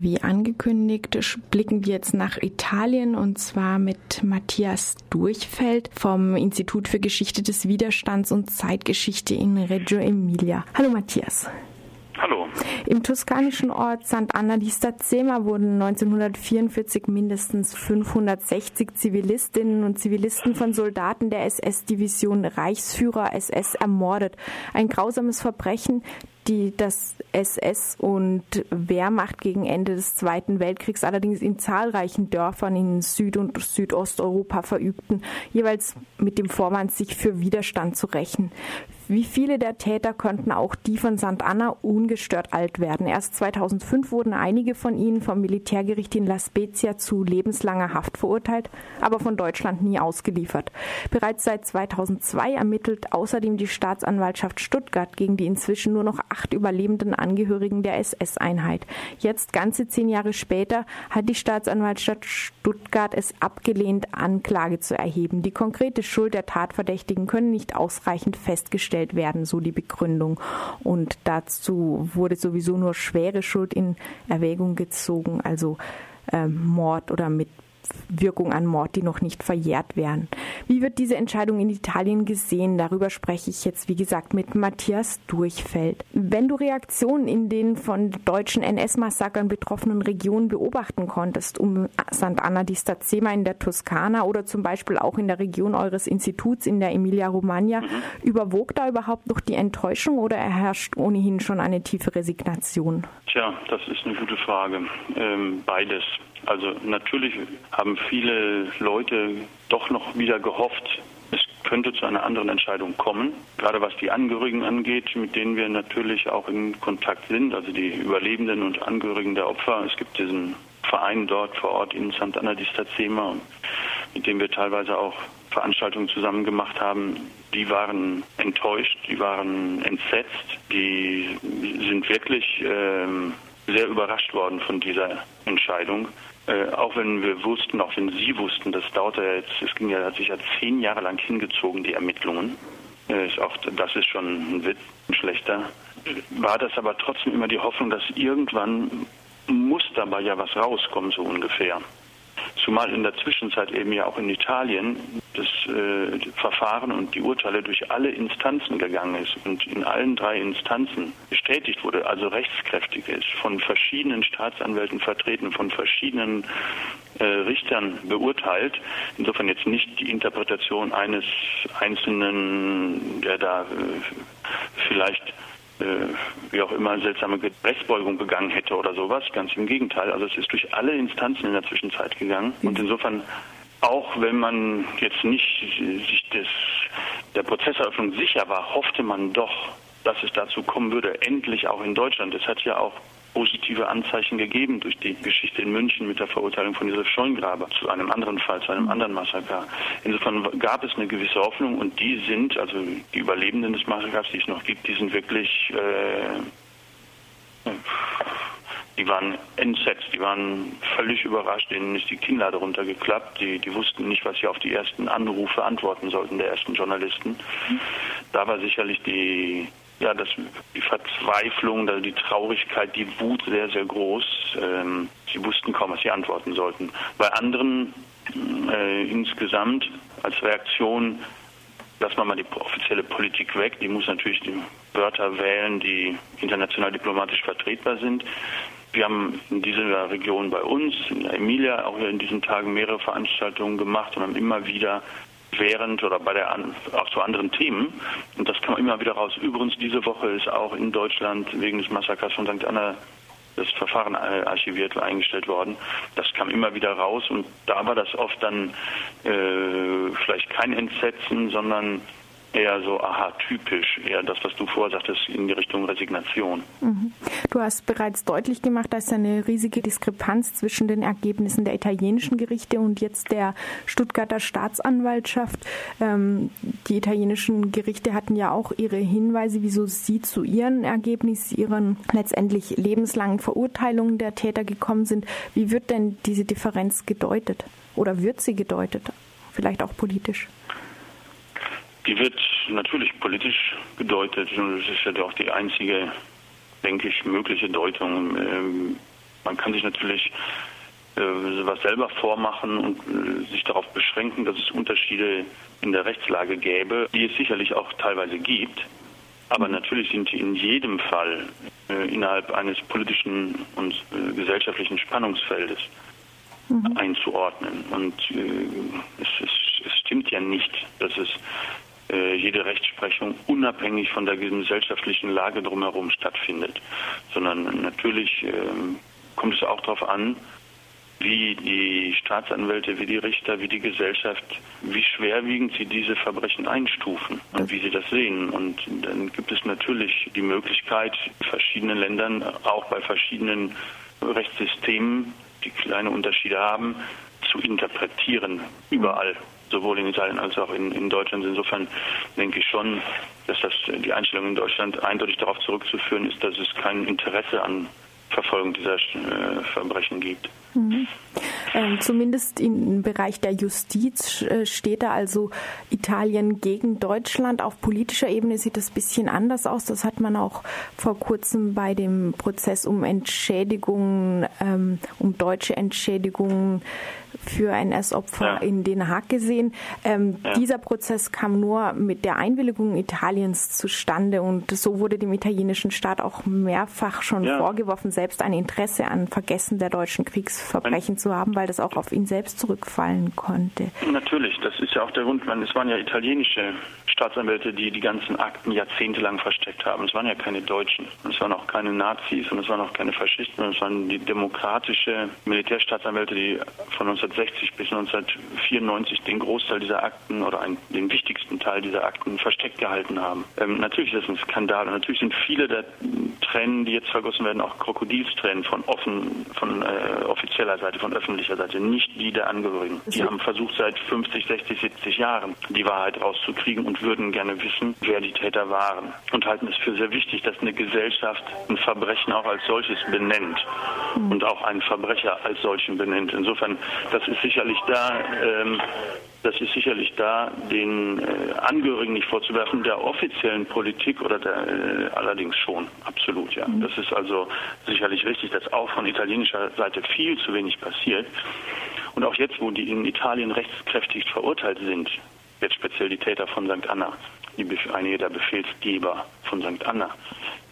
Wie angekündigt, blicken wir jetzt nach Italien und zwar mit Matthias Durchfeld vom Institut für Geschichte des Widerstands und Zeitgeschichte in Reggio Emilia. Hallo Matthias. Hallo. Im toskanischen Ort Sant'Anna di Stazzema wurden 1944 mindestens 560 Zivilistinnen und Zivilisten von Soldaten der SS-Division Reichsführer SS ermordet. Ein grausames Verbrechen, die das SS und Wehrmacht gegen Ende des Zweiten Weltkriegs allerdings in zahlreichen Dörfern in Süd- und Südosteuropa verübten, jeweils mit dem Vorwand, sich für Widerstand zu rächen. Wie viele der Täter konnten auch die von St. Anna ungestört alt werden. Erst 2005 wurden einige von ihnen vom Militärgericht in La Spezia zu lebenslanger Haft verurteilt, aber von Deutschland nie ausgeliefert. Bereits seit 2002 ermittelt außerdem die Staatsanwaltschaft Stuttgart gegen die inzwischen nur noch acht überlebenden Angehörigen der SS-Einheit. Jetzt, ganze zehn Jahre später, hat die Staatsanwaltschaft Stuttgart es abgelehnt, Anklage zu erheben. Die konkrete Schuld der Tatverdächtigen können nicht ausreichend festgestellt werden, so die Begründung. Und dazu wurde sowieso nur schwere Schuld in Erwägung gezogen, also äh, Mord oder mit Wirkung an Mord, die noch nicht verjährt werden. Wie wird diese Entscheidung in Italien gesehen? Darüber spreche ich jetzt, wie gesagt, mit Matthias Durchfeld. Wenn du Reaktionen in den von deutschen NS-Massakern betroffenen Regionen beobachten konntest, um Sant'Anna di Stazzema in der Toskana oder zum Beispiel auch in der Region eures Instituts in der Emilia-Romagna, mhm. überwog da überhaupt noch die Enttäuschung oder herrscht ohnehin schon eine tiefe Resignation? Tja, das ist eine gute Frage. Ähm, beides. Also natürlich haben viele Leute doch noch wieder gehofft, es könnte zu einer anderen Entscheidung kommen, gerade was die Angehörigen angeht, mit denen wir natürlich auch in Kontakt sind, also die Überlebenden und Angehörigen der Opfer. Es gibt diesen Verein dort vor Ort in Sant'Anna di Stazzema, mit dem wir teilweise auch Veranstaltungen zusammen gemacht haben. Die waren enttäuscht, die waren entsetzt, die sind wirklich ähm, sehr überrascht worden von dieser Entscheidung. Äh, auch wenn wir wussten, auch wenn Sie wussten, das dauerte ja jetzt, es ging ja, hat sich ja zehn Jahre lang hingezogen, die Ermittlungen. Äh, ist auch, das ist schon ein Witz, ein schlechter. War das aber trotzdem immer die Hoffnung, dass irgendwann muss dabei ja was rauskommen, so ungefähr. Zumal in der Zwischenzeit eben ja auch in Italien das äh, Verfahren und die Urteile durch alle Instanzen gegangen ist und in allen drei Instanzen bestätigt wurde, also rechtskräftig ist, von verschiedenen Staatsanwälten vertreten, von verschiedenen äh, Richtern beurteilt. Insofern jetzt nicht die Interpretation eines Einzelnen, der da äh, vielleicht wie auch immer seltsame Rechtsbeugung begangen hätte oder sowas. Ganz im Gegenteil. Also es ist durch alle Instanzen in der Zwischenzeit gegangen. Und insofern, auch wenn man jetzt nicht sich des, der Prozesseröffnung sicher war, hoffte man doch, dass es dazu kommen würde, endlich auch in Deutschland. Es hat ja auch positive Anzeichen gegeben durch die Geschichte in München mit der Verurteilung von Josef Scheungraber zu einem anderen Fall, zu einem anderen Massaker. Insofern gab es eine gewisse Hoffnung und die sind, also die Überlebenden des Massakers, die es noch gibt, die sind wirklich, äh, die waren entsetzt, die waren völlig überrascht, denen ist die Kinnlade runtergeklappt, die, die wussten nicht, was sie auf die ersten Anrufe antworten sollten, der ersten Journalisten. Da war sicherlich die ja, das, die Verzweiflung, die Traurigkeit, die Wut sehr, sehr groß. Ähm, sie wussten kaum, was sie antworten sollten. Bei anderen äh, insgesamt als Reaktion, lassen wir mal die offizielle Politik weg, die muss natürlich die Wörter wählen, die international diplomatisch vertretbar sind. Wir haben in dieser Region bei uns, in Emilia, auch in diesen Tagen mehrere Veranstaltungen gemacht und haben immer wieder während oder bei der auch zu anderen Themen. Und das kam immer wieder raus. Übrigens, diese Woche ist auch in Deutschland wegen des Massakers von St. Anna das Verfahren äh, archiviert eingestellt worden. Das kam immer wieder raus und da war das oft dann äh, vielleicht kein Entsetzen, sondern eher so, aha, typisch, eher das, was du vorsagtest, in die Richtung Resignation. Mhm. Du hast bereits deutlich gemacht, dass eine riesige Diskrepanz zwischen den Ergebnissen der italienischen Gerichte und jetzt der Stuttgarter Staatsanwaltschaft. Ähm, die italienischen Gerichte hatten ja auch ihre Hinweise, wieso sie zu ihren Ergebnissen, ihren letztendlich lebenslangen Verurteilungen der Täter gekommen sind. Wie wird denn diese Differenz gedeutet? Oder wird sie gedeutet? Vielleicht auch politisch? Die wird natürlich politisch gedeutet und es ist ja doch die einzige, denke ich, mögliche Deutung. Ähm, Man kann sich natürlich äh, was selber vormachen und äh, sich darauf beschränken, dass es Unterschiede in der Rechtslage gäbe, die es sicherlich auch teilweise gibt. Aber natürlich sind die in jedem Fall äh, innerhalb eines politischen und äh, gesellschaftlichen Spannungsfeldes mhm. einzuordnen. Und äh, es, es, es, stimmt ja nicht, dass es jede Rechtsprechung unabhängig von der gesellschaftlichen Lage drumherum stattfindet, sondern natürlich ähm, kommt es auch darauf an, wie die Staatsanwälte, wie die Richter, wie die Gesellschaft, wie schwerwiegend sie diese Verbrechen einstufen und wie sie das sehen. Und dann gibt es natürlich die Möglichkeit, verschiedenen Ländern, auch bei verschiedenen Rechtssystemen, die kleine Unterschiede haben, zu interpretieren, überall sowohl in Italien als auch in, in, Deutschland. Insofern denke ich schon, dass das die Einstellung in Deutschland eindeutig darauf zurückzuführen ist, dass es kein Interesse an Verfolgung dieser äh, Verbrechen gibt. Mhm. Ähm, zumindest im Bereich der Justiz äh, steht da also Italien gegen Deutschland. Auf politischer Ebene sieht das ein bisschen anders aus. Das hat man auch vor kurzem bei dem Prozess um Entschädigungen, ähm, um deutsche Entschädigungen für NS-Opfer ja. in Den Haag gesehen. Ähm, ja. Dieser Prozess kam nur mit der Einwilligung Italiens zustande und so wurde dem italienischen Staat auch mehrfach schon ja. vorgeworfen, selbst ein Interesse an Vergessen der deutschen Kriegsverbrechen zu haben, weil das auch auf ihn selbst zurückfallen konnte. Natürlich, das ist ja auch der Grund. Man, es waren ja italienische Staatsanwälte, die die ganzen Akten jahrzehntelang versteckt haben. Es waren ja keine Deutschen, es waren auch keine Nazis und es waren auch keine Faschisten, es waren die demokratische Militärstaatsanwälte, die von 1960 bis 1994 den Großteil dieser Akten oder einen, den wichtigsten Teil dieser Akten versteckt gehalten haben. Ähm, natürlich ist das ein Skandal und natürlich sind viele der Tränen, die jetzt vergossen werden, auch Krokodilstränen von offen, von äh, offizieller Seite, von öffentlicher Seite, nicht die der Angehörigen. Die haben versucht seit 50, 60, 70 Jahren die Wahrheit rauszukriegen und würden gerne wissen, wer die Täter waren und halten es für sehr wichtig, dass eine Gesellschaft ein Verbrechen auch als solches benennt mhm. und auch einen Verbrecher als solchen benennt. Insofern, das ist sicherlich da. Ähm, das ist sicherlich da, den äh, Angehörigen nicht vorzuwerfen, der offiziellen Politik oder der äh, allerdings schon, absolut, ja. Mhm. Das ist also sicherlich richtig, dass auch von italienischer Seite viel zu wenig passiert. Und auch jetzt, wo die in Italien rechtskräftig verurteilt sind, jetzt speziell die Täter von St. Anna, die, einige der Befehlsgeber von St. Anna,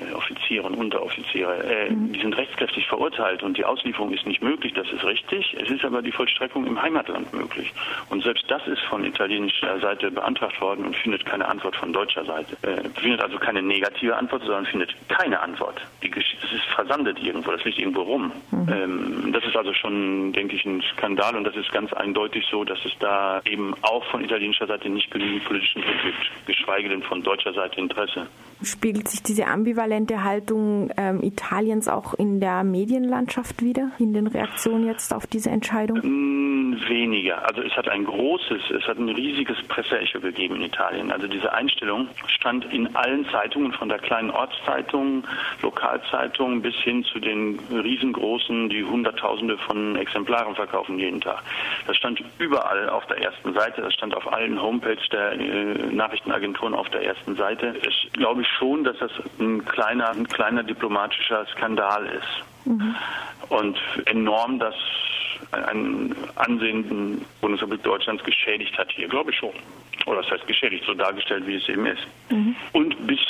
äh, Offiziere und Unteroffiziere, äh, mhm. die sind rechtskräftig verurteilt und die Auslieferung ist nicht möglich, das ist richtig. Es ist aber die Vollstreckung im Heimatland möglich. Und selbst das ist von italienischer Seite beantragt worden und findet keine Antwort von deutscher Seite. Äh, findet also keine negative Antwort, sondern findet keine Antwort. Die das ist versandet irgendwo, das liegt irgendwo rum. Mhm. Ähm, das ist also schon, denke ich, ein Skandal und das ist ganz eindeutig so, dass es da eben auch von italienischer Seite nicht genügend politischen Druck gibt, geschweige denn von deutscher Seite Interesse. Spiegelt sich diese ambivalente Haltung ähm, Italiens auch in der Medienlandschaft wieder, in den Reaktionen jetzt auf diese Entscheidung? Mm, weniger. Also es hat ein großes, es hat ein riesiges Presseecho gegeben in Italien. Also diese Einstellung stand in allen Zeitungen, von der kleinen Ortszeitung, Lokalzeitung bis hin zu den riesengroßen, die Hunderttausende von Exemplaren verkaufen jeden Tag. Das stand überall auf der ersten Seite, das stand auf allen Homepages der äh, Nachrichtenagenturen auf der ersten Seite. Es glaube ich schon, dass das ein kleiner, ein kleiner diplomatischer Skandal ist. Mhm. Und enorm das einen Ansehen Bundesrepublik Deutschlands geschädigt hat hier, glaube ich schon. Oder das heißt geschädigt, so dargestellt, wie es eben ist. Mhm. Und bis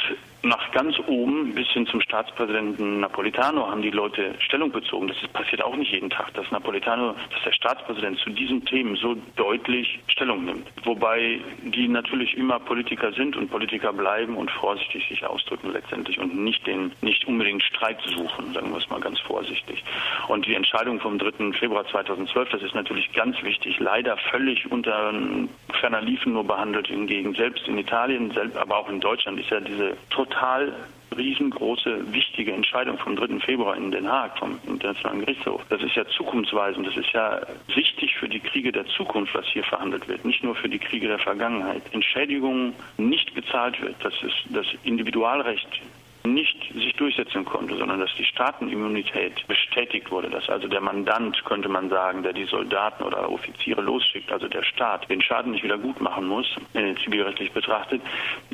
nach ganz oben bis hin zum Staatspräsidenten Napolitano haben die Leute Stellung bezogen. Das passiert auch nicht jeden Tag, dass Napolitano, dass der Staatspräsident zu diesen Themen so deutlich Stellung nimmt. Wobei die natürlich immer Politiker sind und Politiker bleiben und vorsichtig sich ausdrücken letztendlich und nicht den, nicht unbedingt Streit suchen, sagen wir es mal ganz vorsichtig. Und die Entscheidung vom 3. Februar 2012, das ist natürlich ganz wichtig, leider völlig unter ferner Liefen nur behandelt hingegen. Selbst in Italien, aber auch in Deutschland ist ja diese total riesengroße, wichtige Entscheidung vom 3. Februar in Den Haag vom Internationalen Gerichtshof. Das ist ja zukunftsweisend. Das ist ja wichtig für die Kriege der Zukunft, was hier verhandelt wird, nicht nur für die Kriege der Vergangenheit. Entschädigungen nicht gezahlt wird, das ist das Individualrecht nicht sich durchsetzen konnte, sondern dass die Staatenimmunität bestätigt wurde, dass also der Mandant, könnte man sagen, der die Soldaten oder Offiziere losschickt, also der Staat, den Schaden nicht wieder gut machen muss, äh, zivilrechtlich betrachtet.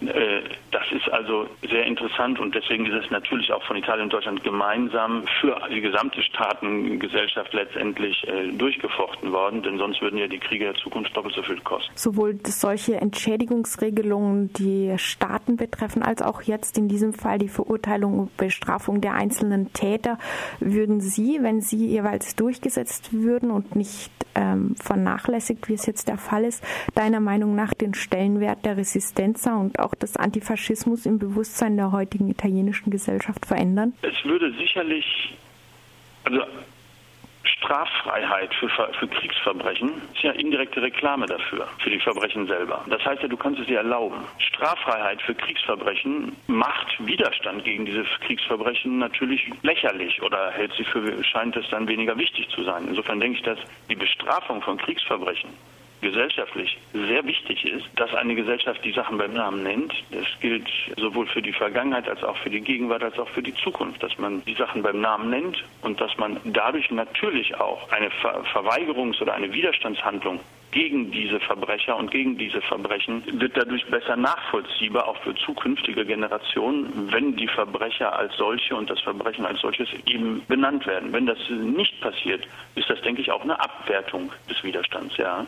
Äh, das ist also sehr interessant und deswegen ist es natürlich auch von Italien und Deutschland gemeinsam für die gesamte Staatengesellschaft letztendlich äh, durchgefochten worden, denn sonst würden ja die Kriege der Zukunft doppelt so viel kosten. Sowohl solche Entschädigungsregelungen, die Staaten betreffen, als auch jetzt in diesem Fall die Verurteilung und Bestrafung der einzelnen Täter, würden Sie, wenn sie jeweils durchgesetzt würden und nicht ähm, vernachlässigt, wie es jetzt der Fall ist, deiner Meinung nach den Stellenwert der Resistenza und auch des Antifaschismus im Bewusstsein der heutigen italienischen Gesellschaft verändern? Es würde sicherlich, also Straffreiheit für, für Kriegsverbrechen ist ja indirekte Reklame dafür, für die Verbrechen selber. Das heißt ja, du kannst es dir erlauben. Straffreiheit für Kriegsverbrechen macht Widerstand gegen diese Kriegsverbrechen natürlich lächerlich oder hält sie für, scheint es dann weniger wichtig zu sein. Insofern denke ich, dass die Bestrafung von Kriegsverbrechen gesellschaftlich sehr wichtig ist, dass eine Gesellschaft die Sachen beim Namen nennt. Das gilt sowohl für die Vergangenheit als auch für die Gegenwart als auch für die Zukunft, dass man die Sachen beim Namen nennt und dass man dadurch natürlich auch eine Ver Verweigerungs- oder eine Widerstandshandlung gegen diese Verbrecher und gegen diese Verbrechen wird dadurch besser nachvollziehbar, auch für zukünftige Generationen, wenn die Verbrecher als solche und das Verbrechen als solches eben benannt werden. Wenn das nicht passiert, ist das, denke ich, auch eine Abwertung des Widerstands, ja.